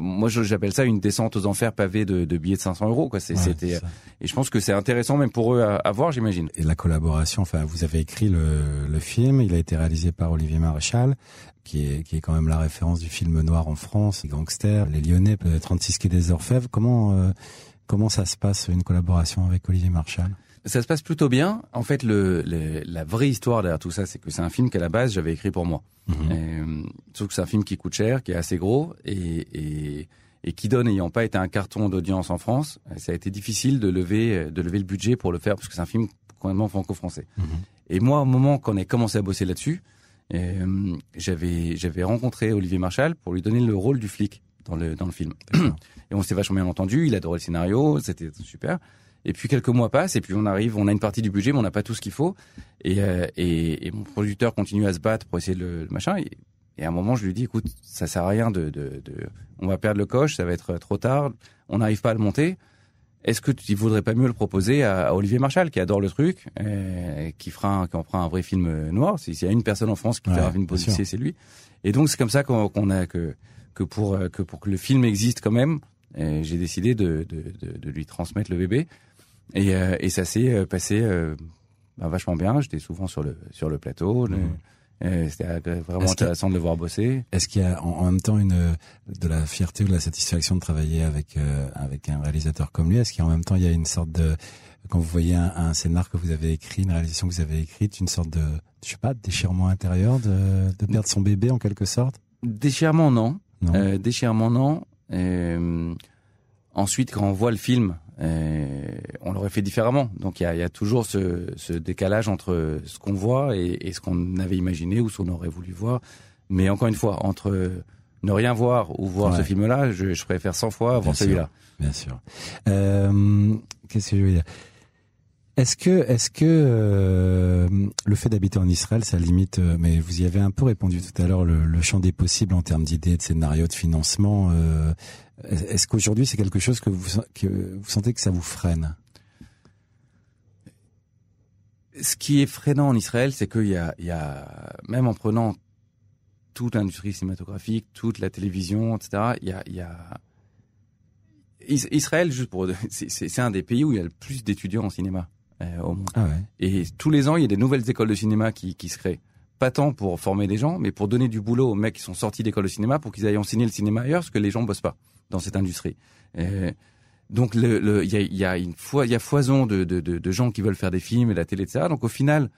Speaker 3: moi, je- j'appelle ça une descente aux enfers pavée de, de billets de 500 euros. Quoi. C'est-
Speaker 2: Ouais,
Speaker 3: C'était
Speaker 2: ça.
Speaker 3: et je pense que c'est intéressant même pour eux à, à voir, j'imagine.
Speaker 2: Et la collaboration, enfin, vous avez écrit le, le film, il a été réalisé par Olivier Maréchal, qui est, qui est quand même la référence du film noir en France, les gangsters, les Lyonnais, euh, 36 quai des Orfèvres. Comment, euh, comment ça se passe, une collaboration avec Olivier Marchal
Speaker 3: Ça se passe plutôt bien. En fait, le, le- la vraie histoire derrière tout ça, c'est que c'est un film qu'à la base j'avais écrit pour moi.
Speaker 2: Mhm.
Speaker 3: Euh, sauf que c'est un film qui coûte cher, qui est assez gros et, et, et qui donne, ayant pas été un carton d'audience en France, euh, ça a été difficile de lever, de lever le budget pour le faire parce que c'est un film complètement franco-français.
Speaker 2: Mhm.
Speaker 3: Et moi, au moment qu'on a commencé à bosser là-dessus, euh, j'avais j'avais rencontré Olivier Marchal pour lui donner le rôle du flic dans le dans le film. Et on s'est vachement bien entendu. Il adorait le scénario, c'était super. Et puis quelques mois passent et puis on arrive, on a une partie du budget, mais on n'a pas tout ce qu'il faut. Et, euh, et, et, mon producteur continue à se battre pour essayer de le, machin. Et, et, à un moment, je lui dis, écoute, ça sert à rien de, de, de, on va perdre le coche, ça va être trop tard, on n'arrive pas à le monter. Est-ce que tu voudrais pas mieux le proposer à, Olivier Marchal, qui adore le truc, et qui fera, qui en fera un vrai film noir? S'il y a une personne en France qui fait un film policier, c'est lui. Et donc c'est comme ça qu'on a que que pour que pour que le film existe quand même, j'ai décidé de, de, de, de, lui transmettre le bébé. Et, euh, et ça s'est euh, passé euh, bah, vachement bien. J'étais souvent sur le sur le plateau. Mmh. C'était vraiment intéressant de le voir bosser.
Speaker 2: Est-ce qu'il y a en, même temps une de la fierté ou de la satisfaction de travailler avec avec un réalisateur comme lui? Est-ce qu'il en même temps il y a une sorte de quand vous voyez un, un, scénar que vous avez écrit, une réalisation que vous avez écrite, une sorte de je sais pas de déchirement intérieur, de, de perdre son bébé en quelque sorte?
Speaker 3: Déchirement non, non. Euh, déchirement non. Euh, ensuite quand on voit le film, euh, on l'aurait fait différemment. Donc il y a, y a, toujours ce, ce, décalage entre ce qu'on voit et, et ce qu'on avait imaginé ou ce qu'on aurait voulu voir. Mais encore une fois, entre ne rien voir ou voir ce film-là, je, je, préfère 100 fois voir celui-là.
Speaker 2: Bien sûr. Euh, Qu'est-ce que je veux dire? Est-ce que, est-ce que euh, le fait d'habiter en Israël, ça limite euh, Mais vous y avez un peu répondu tout à l'heure, le, champ des possibles en termes d'idées, de scénarios, de financement. Euh, est-ce qu'aujourd'hui, c'est quelque chose que vous, que vous sentez que ça vous freine?
Speaker 3: Ce qui est freinant en Israël, c'est qu'il y a, il y a, même en prenant toute l'industrie cinématographique, toute la télévision, etc., il y a, il y a Israël, juste pour, c'est un des pays où il y a le plus d'étudiants en cinéma au monde.
Speaker 2: Ah ouais.
Speaker 3: Et tous les ans, il y a des nouvelles écoles de cinéma qui, qui se créent. Pas tant pour former des gens, mais pour donner du boulot aux mecs qui sont sortis d'école de cinéma pour qu'ils aillent enseigner le cinéma ailleurs, parce que les gens bossent pas dans cette industrie. Euh, donc il le, y, a, y a une fois, il y a foison de, de, de, de, gens qui veulent faire des films et la télé, etc. Donc au final,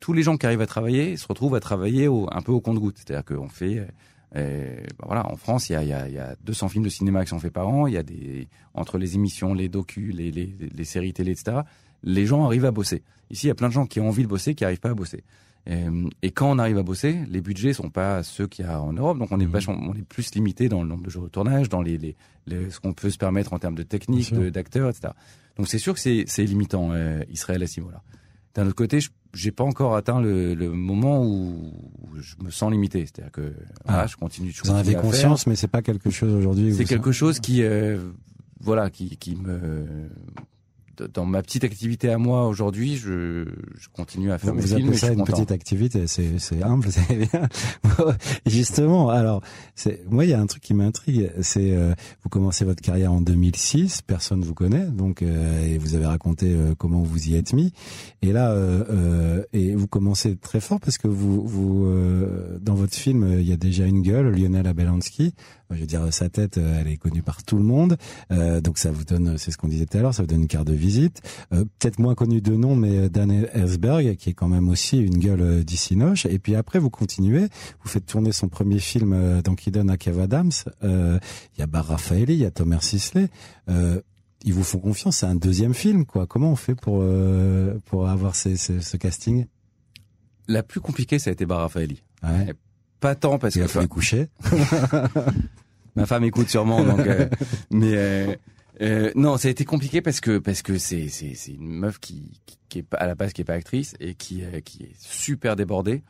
Speaker 3: tous les gens qui arrivent à travailler se retrouvent à travailler au, un peu au compte-goutte. C'est-à-dire qu'on fait, euh, bah voilà, en France, il y a, y, a, y a 200 films de cinéma qui sont faits par an. Il y a des entre les émissions, les docus, les, les, les séries télé, etc. Les gens arrivent à bosser. Ici, il y a plein de gens qui ont envie de bosser, qui arrivent pas à bosser. Et quand on arrive à bosser, les budgets sont pas ceux qu'il y a en Europe, donc on est mmh. vachement, on est plus limité dans le nombre de jours de tournage, dans les, les, les ce qu'on peut se permettre en termes de technique, d'acteurs, etc. Donc c'est sûr que c'est limitant euh, Israël à ce niveau-là. D'un autre côté, j'ai pas encore atteint le, le, moment où je me sens limité, c'est-à-dire que ah, je continue.
Speaker 2: Vous en avez conscience, mais c'est pas quelque chose aujourd'hui.
Speaker 3: C'est quelque chose qui, euh, voilà, qui, qui me dans ma petite activité à moi aujourd'hui, je, je, continue à faire
Speaker 2: vous,
Speaker 3: mes vous
Speaker 2: appelez ça
Speaker 3: une
Speaker 2: petite activité, c'est, c'est humble, c'est bien. Justement, alors, c'est, moi, il y a un truc qui m'intrigue, c'est euh, vous commencez votre carrière en 2006, personne vous connaît, donc euh, et vous avez raconté euh, comment vous y êtes mis, et là, et vous commencez très fort parce que vous, vous dans votre film, il y a déjà une gueule, Lionel Abelansky, je veux dire, sa tête, euh, elle est connue par tout le monde. Euh, donc ça vous donne, c'est ce qu'on disait tout à l'heure, ça vous donne une carte de visite. Euh, peut-être moins connu de nom, mais Dan Ellsberg, qui est quand même aussi une gueule d'Issinoche. Et puis après, vous continuez, vous faites tourner son premier film donc qui donne à Kev Adams. Il y a Bar Raffaelli, il y a Thomas Sisley. ils vous font confiance, c'est un deuxième film, quoi. Comment on fait pour pour avoir ces, ces, ce casting?
Speaker 3: La plus compliquée, ça a été Bar Raffaelli.
Speaker 2: Ouais.
Speaker 3: Pas tant parce
Speaker 2: qu'il
Speaker 3: a
Speaker 2: fallu coucher.
Speaker 3: Ma femme écoute sûrement, donc. Euh, mais euh, euh, non, ça a été compliqué parce que parce que c'est c'est c'est une meuf qui, qui, qui est à la base qui est pas actrice et qui euh, qui est super débordée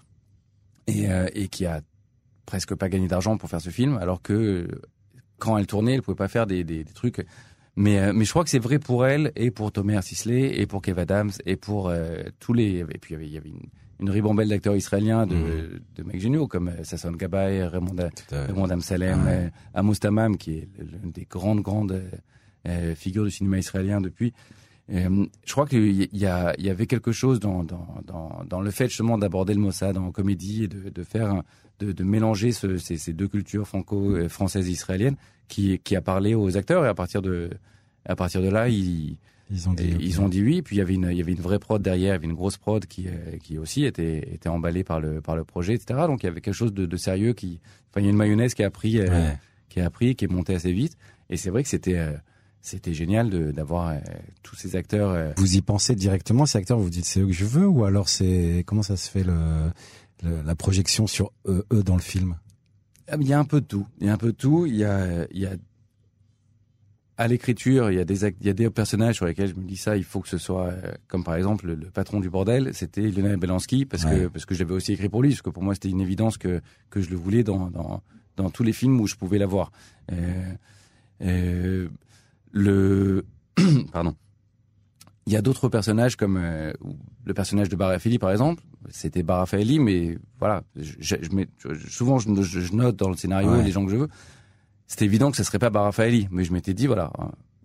Speaker 3: et euh, et qui a presque pas gagné d'argent pour faire ce film, alors que quand elle tournait, elle pouvait pas faire des des, des trucs. Mais mais je crois que c'est vrai pour elle et pour Thomas Sisley et pour Kev Adams et pour tous les et puis il y avait, il y avait une une ribambelle d'acteurs israéliens de, mmh. de mecs géniaux comme euh, Sasson Gabay, Raymond, Raymond Amsalem, ouais. Amos Tamam, qui est l'une des grandes, grandes euh, euh, figures du cinéma israélien depuis. Euh, je crois qu'il y, avait quelque chose dans, dans, dans, dans le fait justement d'aborder le Mossad en comédie et de, de faire, de, de mélanger ce, ces, ces, deux cultures franco-françaises et israéliennes qui, qui a parlé aux acteurs et à partir de, à partir de là, il,
Speaker 2: ils ont dit,
Speaker 3: et ils ont dit oui. Puis il y avait une, il y avait une vraie prod derrière, il y avait une grosse prod qui, euh, qui aussi était, était emballée par le, par le projet, etc. Donc il y avait quelque chose de, de sérieux qui, enfin il y a une mayonnaise qui a pris, euh, qui a pris, qui est montée assez vite. Et c'est vrai que c'était, euh, c'était génial d'avoir euh, tous ces acteurs.
Speaker 2: Vous y pensez directement, ces acteurs, vous dites c'est eux que je veux, ou alors c'est comment ça se fait le la projection sur eux, eux dans le film?
Speaker 3: Ah, Il y a un peu de tout. Il y a un peu de tout. Il y a, il y a à l'écriture, il y a des il y a des personnages sur lesquels je me dis ça, il faut que ce soit euh, comme par exemple le, patron du bordel, c'était Lionel Belansky parce que parce que j'avais aussi écrit pour lui, parce que pour moi c'était une évidence que que je le voulais dans dans dans tous les films où je pouvais l'avoir. Euh, euh, le pardon. Il y a d'autres personnages comme le personnage de Barafaeli par exemple. C'était Barafaeli, mais voilà, je, je, je souvent je, note dans le scénario les gens que je veux c'était évident que ce serait pas Barafaeli, mais je m'étais dit voilà,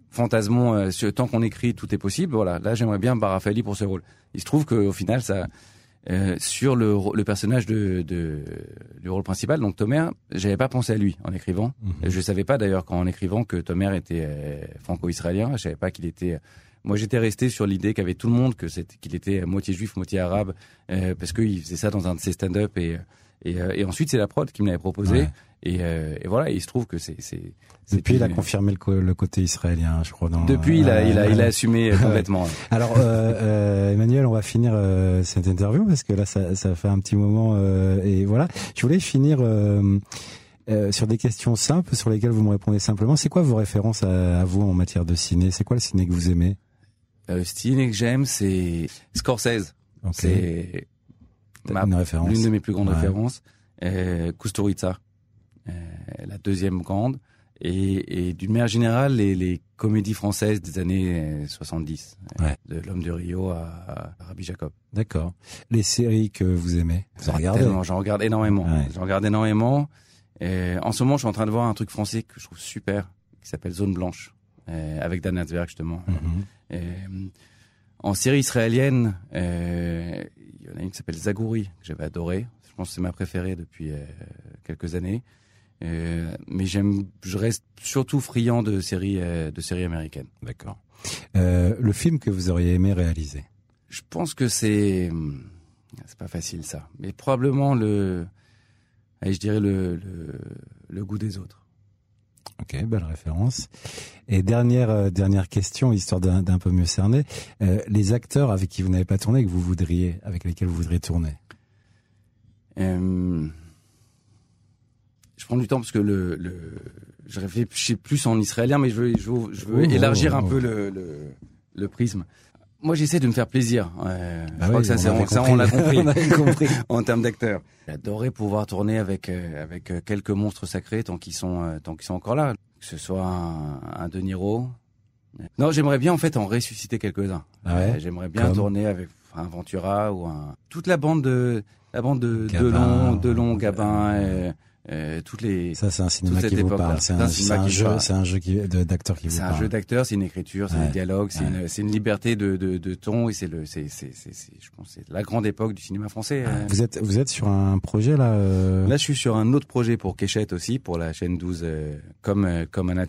Speaker 3: fantasmons euh, tant qu'on écrit tout est possible. Voilà, là j'aimerais bien Barafaeli pour ce rôle. Il se trouve qu'au final ça euh, sur le, le personnage de, de, du rôle principal, donc Tomer, j'avais pas pensé à lui en écrivant. Je mhm. Je savais pas d'ailleurs qu'en écrivant que Tomer était euh, franco-israélien. Je savais pas qu'il était. Moi, j'étais resté sur l'idée qu'avait tout le monde que c'était qu'il était moitié juif, moitié arabe, euh, parce qu'il faisait ça dans un de ses stand-up et et, euh, et ensuite, c'est la prod qui me l'avait proposé. Et, euh, et, voilà, il se trouve que c'est.
Speaker 2: Depuis, il a confirmé le, le, côté israélien, je crois. Dans,
Speaker 3: Depuis, il, a, il, a, il a assumé complètement.
Speaker 2: Alors, euh, Emmanuel, on va finir cette interview parce que là, ça, ça fait un petit moment. et voilà, je voulais finir. Euh, sur des questions simples sur lesquelles vous me répondez simplement. C'est quoi vos références à, à, vous en matière de ciné? C'est quoi le ciné que vous aimez?
Speaker 3: Euh, Le ciné que j'aime, c'est Scorsese. C'est l'une de mes plus grandes références, euh, Kusturica, euh, la deuxième grande, et, et d'une manière générale, les, les, comédies françaises des années 70, euh, ouais. de L'homme de Rio à, à Rabbi Jacob.
Speaker 2: D'accord. Les séries que vous aimez, vous en regardez
Speaker 3: J'en regarde énormément. J'en regarde énormément. Et en ce moment, je suis en train de voir un truc français que je trouve super, qui s'appelle Zone Blanche, euh, avec Dan Hatzberg justement. Mm -hmm. En série israélienne, euh, il y en a une qui s'appelle Zagouri, que j'avais adoré. Je pense que c'est ma préférée depuis euh, quelques années. Euh, mais j'aime, je reste surtout friand de séries, euh, de séries américaines.
Speaker 2: D'accord. Euh, le film que vous auriez aimé réaliser?
Speaker 3: Je pense que c'est, c'est pas facile ça, mais probablement le, je dirais le, le, le goût des autres.
Speaker 2: Ok, belle référence. Et dernière dernière question, histoire d'un peu mieux cerner, les acteurs avec qui vous n'avez pas tourné, que vous voudriez, avec lesquels vous voudriez tourner?
Speaker 3: Euh, je prends du temps parce que le, le je réfléchis plus en israélien, mais je veux je veux, je veux oh, élargir un oh, peu le, le, le prisme. Moi, j'essaie de me faire plaisir. Euh, je bah crois que ça, ça, on l'a compris, compris. en termes d'acteurs. J'adorerais pouvoir tourner avec euh, avec euh, quelques monstres sacrés tant qu'ils sont euh, tant qu'ils sont encore là. Que ce soit un, un De Niro. Non, j'aimerais bien en fait en ressusciter quelques-uns.
Speaker 2: Ah ouais
Speaker 3: j'aimerais bien tourner avec un Ventura ou un toute la bande de la bande de Delon, Delon, Gabin. Euh, toutes les
Speaker 2: ça c'est un cinéma qui vous parle. C'est un, un, jeu c'est un jeu d'acteur qui vous
Speaker 3: parle c'est un jeu d'acteur c'est une écriture c'est ouais. un dialogue c'est une liberté de, de, de ton et c'est le c'est je pense c'est la grande époque du cinéma français
Speaker 2: euh. vous êtes vous êtes sur un projet là euh...
Speaker 3: là je suis sur un autre projet pour Kéchette aussi pour la chaîne 12 euh, comme comme Anna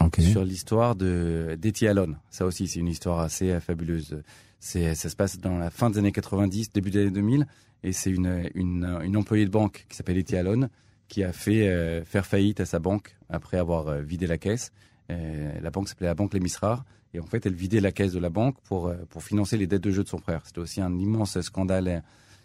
Speaker 3: okay. sur l'histoire de d'Etty ça aussi c'est une histoire assez fabuleuse. C'est ça se passe dans la fin des années 90 début des années 2000 et c'est une, une une employée de banque qui s'appelle Etty qui a fait euh, faire faillite à sa banque après avoir euh, vidé la caisse. Euh, la banque s'appelait la Banque Les Misrares. Et en fait, elle vidait la caisse de la banque pour, pour financer les dettes de jeu de son frère. C'était aussi un immense scandale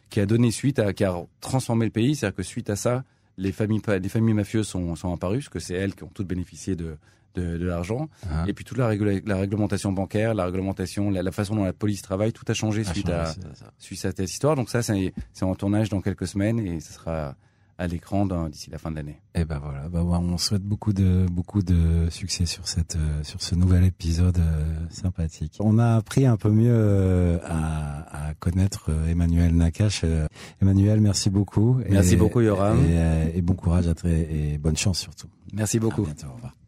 Speaker 3: qui a donné suite à, qui a transformé le pays. C'est-à-dire que suite à ça, les familles, les familles mafieuses sont, sont apparues, parce que c'est elles qui ont toutes bénéficié de, de, de l'argent. Ah. Et puis toute la, la, réglementation bancaire, la réglementation, la, façon dont la police travaille, tout a changé suite, à, suite à cette histoire. Donc ça, c'est en tournage dans quelques semaines et ce sera à l'écran d'ici la fin de l'année.
Speaker 2: Et eh ben voilà, bah, on souhaite beaucoup de beaucoup de succès sur cette euh, sur ce nouvel épisode euh, sympathique. On a appris un peu mieux euh, à, à, connaître Emmanuel Nakache. Emmanuel, merci beaucoup.
Speaker 3: Merci beaucoup Yoram.
Speaker 2: Et, et, bon courage à très, et bonne chance surtout.
Speaker 3: Merci beaucoup.
Speaker 2: À bientôt, au revoir.